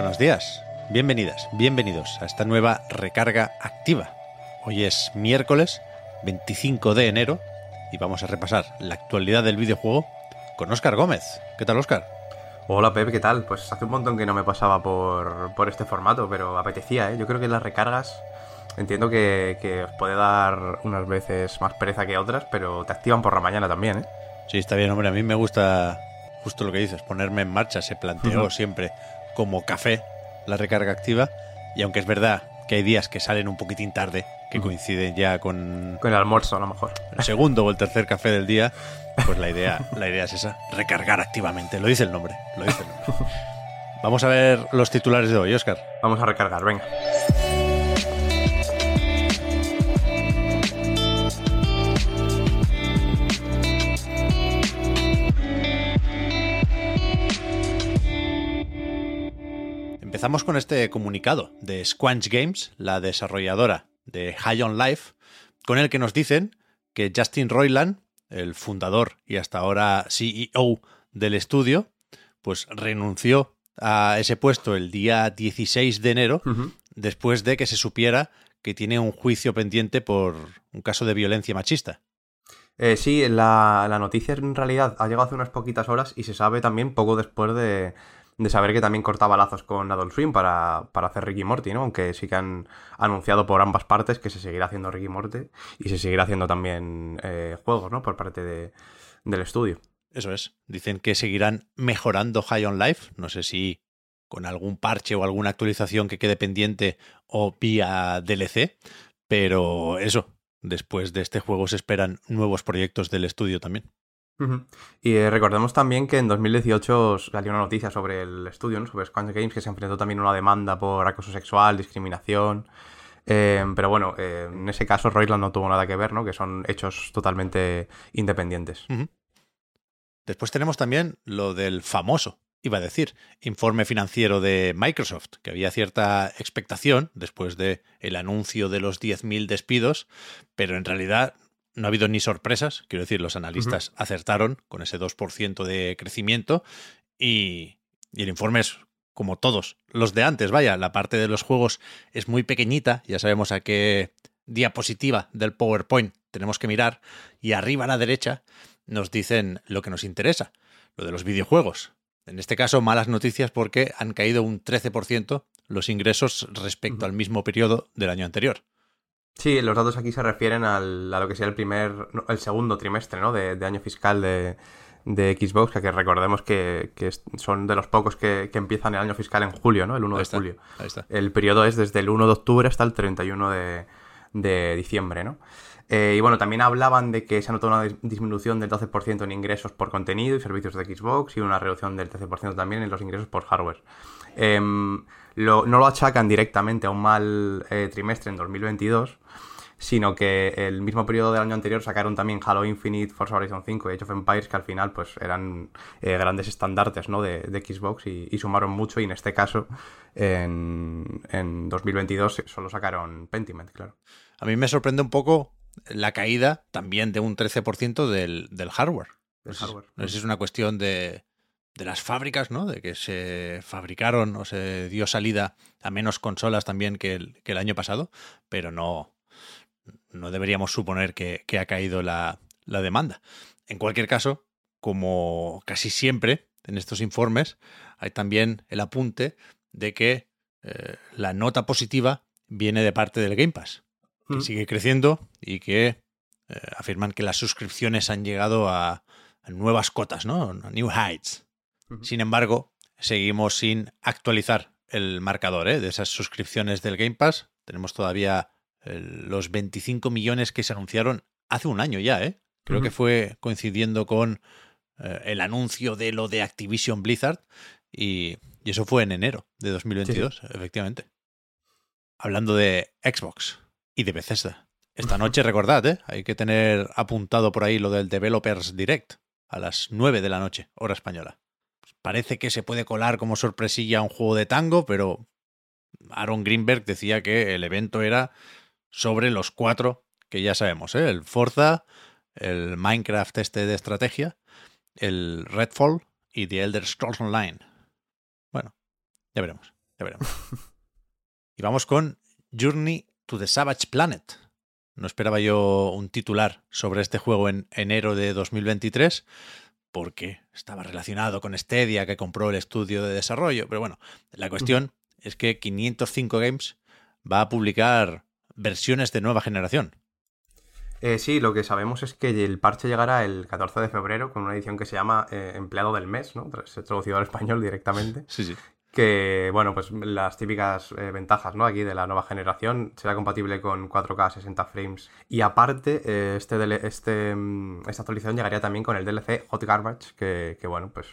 Buenos días, bienvenidas, bienvenidos a esta nueva recarga activa. Hoy es miércoles 25 de enero y vamos a repasar la actualidad del videojuego con Óscar Gómez. ¿Qué tal, Óscar? Hola Pep, ¿qué tal? Pues hace un montón que no me pasaba por, por este formato, pero apetecía, ¿eh? Yo creo que las recargas entiendo que, que, os puede dar unas veces más pereza que otras, pero te activan por la mañana también, ¿eh? Sí, está bien, hombre. A mí me gusta justo lo que dices, ponerme en marcha. Se planteó uh -huh. siempre como café la recarga activa. Y aunque es verdad que hay días que salen un poquitín tarde, que coinciden ya con... Con el almuerzo, a lo mejor. El segundo o el tercer café del día, pues la idea, la idea es esa, recargar activamente. Lo dice el nombre, lo dice el nombre. Vamos a ver los titulares de hoy, Oscar. Vamos a recargar, venga. Empezamos con este comunicado de Squanch Games, la desarrolladora de High on Life, con el que nos dicen que Justin Roiland, el fundador y hasta ahora CEO del estudio, pues renunció a ese puesto el día 16 de enero, uh -huh. después de que se supiera que tiene un juicio pendiente por un caso de violencia machista. Eh, sí, la, la, noticia en realidad ha llegado hace unas poquitas horas y se sabe también poco después de, de saber que también cortaba lazos con Adult Swim para, para hacer Ricky Morty, ¿no? Aunque sí que han anunciado por ambas partes que se seguirá haciendo Ricky Morty y se seguirá haciendo también eh, juegos, ¿no? Por parte de, del estudio. Eso es. Dicen que seguirán mejorando High on Life. No sé si con algún parche o alguna actualización que quede pendiente o vía DLC. Pero eso, después de este juego se esperan nuevos proyectos del estudio también. Y eh, recordemos también que en 2018 salió una noticia sobre el estudio, ¿no? sobre Squanch Games, que se enfrentó también a una demanda por acoso sexual, discriminación. Eh, pero bueno, eh, en ese caso Roiland no tuvo nada que ver, ¿no? Que son hechos totalmente independientes. Después tenemos también lo del famoso, iba a decir, informe financiero de Microsoft, que había cierta expectación después de el anuncio de los 10.000 despidos, pero en realidad no ha habido ni sorpresas, quiero decir, los analistas uh -huh. acertaron con ese 2% de crecimiento y, y, el informe es como todos los de antes, vaya, la parte de los juegos es muy pequeñita, ya sabemos a qué diapositiva del PowerPoint tenemos que mirar y arriba a la derecha nos dicen lo que nos interesa, lo de los videojuegos. En este caso, malas noticias porque han caído un 13% los ingresos respecto uh -huh. al mismo periodo del año anterior. Sí, los datos aquí se refieren al, a lo que sea el primer, el segundo trimestre, ¿no? De, de año fiscal de, de, Xbox, que recordemos que, que, son de los pocos que, que, empiezan el año fiscal en julio, ¿no? El 1 ahí de está, julio. Ahí está. El periodo es desde el 1 de octubre hasta el 31 de, de diciembre, ¿no? Eh, y bueno, también hablaban de que se ha notado una disminución del 12% en ingresos por contenido y servicios de Xbox y una reducción del 13% también en los ingresos por hardware. Lo, no lo achacan directamente a un mal eh, trimestre en 2022, sino que el mismo periodo del año anterior sacaron también Halo Infinite, Forza Horizon 5 y Age of Empires, que al final pues eran eh, grandes estandartes ¿no? de, de Xbox y, y, sumaron mucho y en este caso en, en 2022 solo sacaron Pentiment, claro. A mí me sorprende un poco la caída también de un 13% del, del hardware. Del hardware. No sé si es una cuestión de, de las fábricas, ¿no? De que se fabricaron o se dio salida a menos consolas también que el, que el año pasado, pero no, no deberíamos suponer que, que ha caído la, la, demanda. En cualquier caso, como casi siempre en estos informes, hay también el apunte de que eh, la nota positiva viene de parte del Game Pass, que mm. sigue creciendo y que eh, afirman que las suscripciones han llegado a, a nuevas cotas, ¿no? A new heights. Sin embargo, seguimos sin actualizar el marcador ¿eh? de esas suscripciones del Game Pass. Tenemos todavía los 25 millones que se anunciaron hace un año ya, ¿eh? Creo uh -huh. que fue coincidiendo con eh, el anuncio de lo de Activision Blizzard y, y eso fue en enero de 2022, Sí, efectivamente. Hablando de Xbox y de Bethesda. Esta noche, recordad, ¿eh? hay que tener apuntado por ahí lo del Developers Direct a las 9 de la noche, hora española. Parece que se puede colar como sorpresilla un juego de tango, pero Aaron Greenberg decía que el evento era sobre los cuatro que ya sabemos, ¿eh? el Forza, el Minecraft este de estrategia, el Redfall y The Elder Scrolls Online. Bueno, ya veremos, ya veremos. y vamos con Journey to the Savage Planet. No esperaba yo un titular sobre este juego en enero de 2023 porque estaba relacionado con Stadia que compró el estudio de desarrollo, pero bueno, la cuestión es que 505 Games va a publicar versiones de nueva generación. Eh, sí, lo que sabemos es que el parche llegará el 14 de febrero con una edición que se llama eh, Empleado del Mes, ¿no? Se ha traducido al español directamente. Sí, sí. Que, bueno, pues las típicas eh, ventajas, ¿no? Aquí de la nueva generación. Será compatible con 4K 60 frames. Y aparte, eh, este, este, mm, esta actualización llegaría también con el DLC Hot Garbage, que, que bueno, pues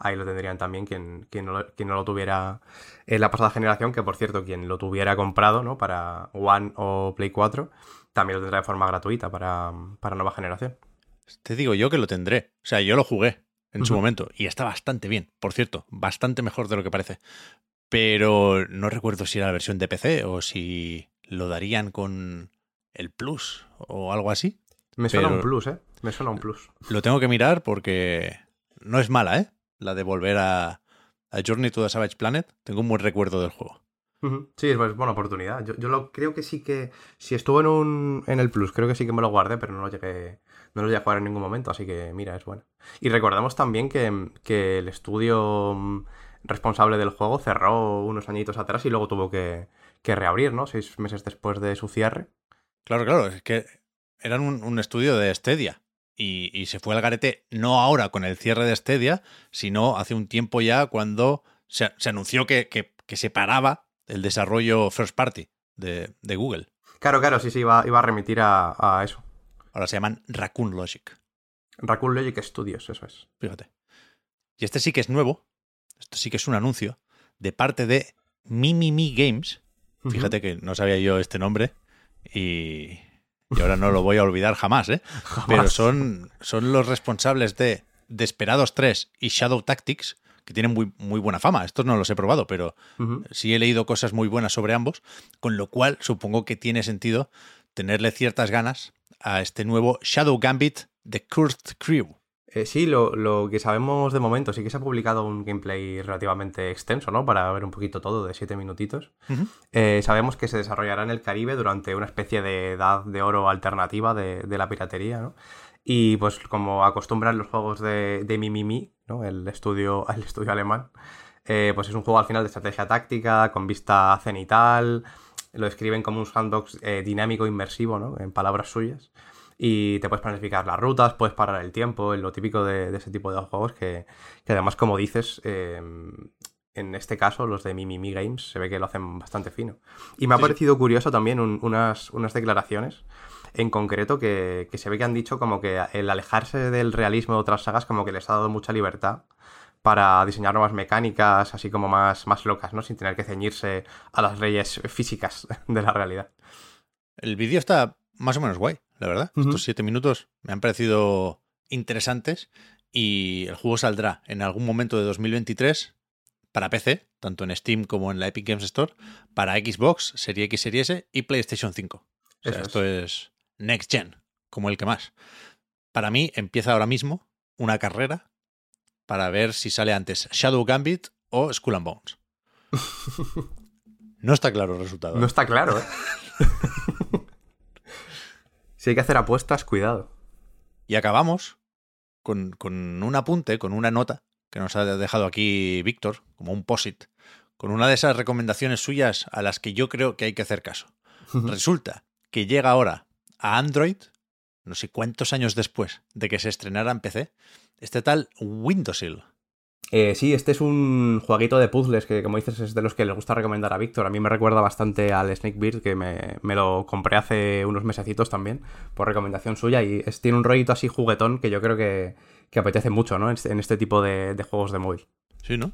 ahí lo tendrían también quien, quien, no, quien no lo tuviera en la pasada generación, que por cierto, quien lo tuviera comprado, ¿no? Para One o Play 4, también lo tendrá de forma gratuita para, para nueva generación. Te digo yo que lo tendré. O sea, yo lo jugué en uh -huh. su momento y está bastante bien, por cierto, bastante mejor de lo que parece. Pero no recuerdo si era la versión de PC o si lo darían con el Plus o algo así. Me suena Pero un Plus, ¿eh? Me suena un Plus. Lo tengo que mirar porque no es mala, ¿eh? La de volver a, a Journey to the Savage Planet. Tengo un buen recuerdo del juego. Sí, es buena oportunidad. Yo, yo, lo creo que sí que. Si estuvo en un. en el Plus, creo que sí que me lo guardé, pero no lo llegué. No lo llegué a jugar en ningún momento, así que mira, es bueno. Y recordamos también que, que el estudio mm, responsable del juego cerró unos añitos atrás y luego tuvo que, que reabrir, ¿no? Seis meses después de su cierre. Claro, claro, es que eran un, un estudio de Stadia. Y, y, se fue al garete no ahora con el cierre de Stadia, sino hace un tiempo ya cuando se, se anunció que, que, que, se paraba el desarrollo first party de, de Google. Claro, claro, sí, sí, iba, iba a remitir a, a, eso. Ahora se llaman Raccoon Logic. Raccoon Logic Studios, eso es. Fíjate. Y este sí que es nuevo, esto sí que es un anuncio, de parte de Mimimi Games. Fíjate uh -huh. que no sabía yo este nombre y, y ahora no lo voy a olvidar jamás, ¿eh? Jamás. Pero son, son los responsables de Desperados 3 y Shadow Tactics, que tienen muy, muy buena fama. Estos no los he probado, pero uh -huh. sí he leído cosas muy buenas sobre ambos, con lo cual supongo que tiene sentido tenerle ciertas ganas a este nuevo Shadow Gambit de Kurt Crew. Eh, sí, lo, lo, que sabemos de momento, sí que se ha publicado un gameplay relativamente extenso, ¿no? Para ver un poquito todo, de 7 minutitos. Uh -huh. eh, sabemos que se desarrollará en el Caribe durante una especie de edad de oro alternativa de, de la piratería, ¿no? Y pues como acostumbran los juegos de, de Mimimi, ¿no? El estudio, el estudio alemán, eh, pues es un juego al final de estrategia táctica, con vista cenital, lo describen como un sandbox eh, dinámico inmersivo, ¿no? En palabras suyas y te puedes planificar las rutas, puedes parar el tiempo, es lo típico de, de ese tipo de juegos que, que además, como dices, eh, en este caso, los de Mimimi Games se ve que lo hacen bastante fino. Y me ha sí, parecido sí. curioso también un, unas, unas declaraciones en concreto que, que, se ve que han dicho como que el alejarse del realismo de otras sagas como que les ha dado mucha libertad para diseñar nuevas mecánicas así como más, más locas, ¿no? Sin tener que ceñirse a las leyes físicas de la realidad. El vídeo está más o menos guay la verdad. Uh -huh. Estos siete minutos me han parecido interesantes y el juego saldrá en algún momento de 2023 para PC, tanto en Steam como en la Epic Games Store, para Xbox, Serie X, Serie S y PlayStation 5. O sea, esto es. es Next Gen, como el que más. Para mí empieza ahora mismo una carrera para ver si sale antes Shadow Gambit o Skull and Bones. No está claro el resultado. No está claro, ¿eh? Si hay que hacer apuestas, cuidado. Y acabamos con, con, un apunte, con una nota que nos ha dejado aquí Víctor, como un posit, con una de esas recomendaciones suyas a las que yo creo que hay que hacer caso. Resulta que llega ahora a Android, no sé cuántos años después de que se estrenara en PC, este tal Windowsill. Eh, sí, este es un jueguito de puzzles que, como dices, es de los que le gusta recomendar a Víctor. A mí me recuerda bastante al Snakebeard, que me, me, lo compré hace unos mesecitos también, por recomendación suya. Y es, tiene un rollito así juguetón que yo creo que, que apetece mucho, ¿no? En este tipo de, juegos de móvil. Sí, ¿no?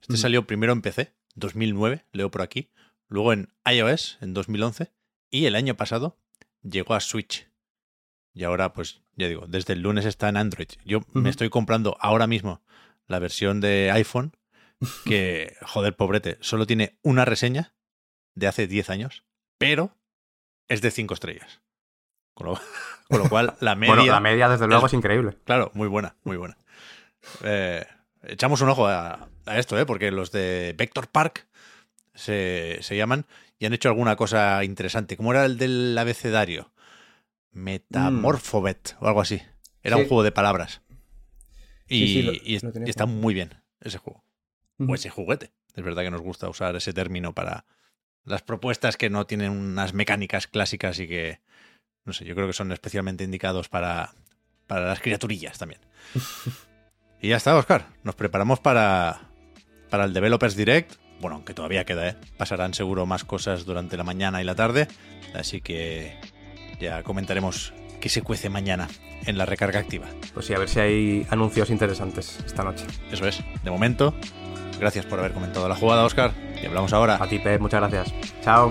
Este salió primero en PC, 2009, leo por aquí, luego en iOS en 2011 y el año pasado llegó a Switch. Y ahora, pues, ya digo, desde el lunes está en Android. Yo me estoy comprando ahora mismo la versión de iPhone que, joder, pobrete, solo tiene una reseña de hace 10 años, pero es de 5 estrellas. Con lo, cual, la media. bueno, la media, desde luego, es, increíble. Claro, muy buena, muy buena. Eh, echamos un ojo a, esto, ¿eh? porque los de Vector Park se, se, llaman y han hecho alguna cosa interesante. ¿Cómo era el del abecedario? Metamorphobet o algo así. Era un juego de palabras. Y, está muy bien ese juego. O ese juguete. Es verdad que nos gusta usar ese término para las propuestas que no tienen unas mecánicas clásicas y que, no sé, yo creo que son especialmente indicados para, para las criaturillas también. y ya está, Oscar. Nos preparamos para, para el Developers Direct. Bueno, aunque todavía queda, ¿eh? Pasarán seguro más cosas durante la mañana y la tarde. Así que ya comentaremos qué se cuece mañana en la recarga activa. Pues sí, a ver si hay anuncios interesantes esta noche. Eso es. De momento, gracias por haber comentado la jugada, Oscar. Y hablamos ahora. A ti, Pep, muchas gracias. Chao.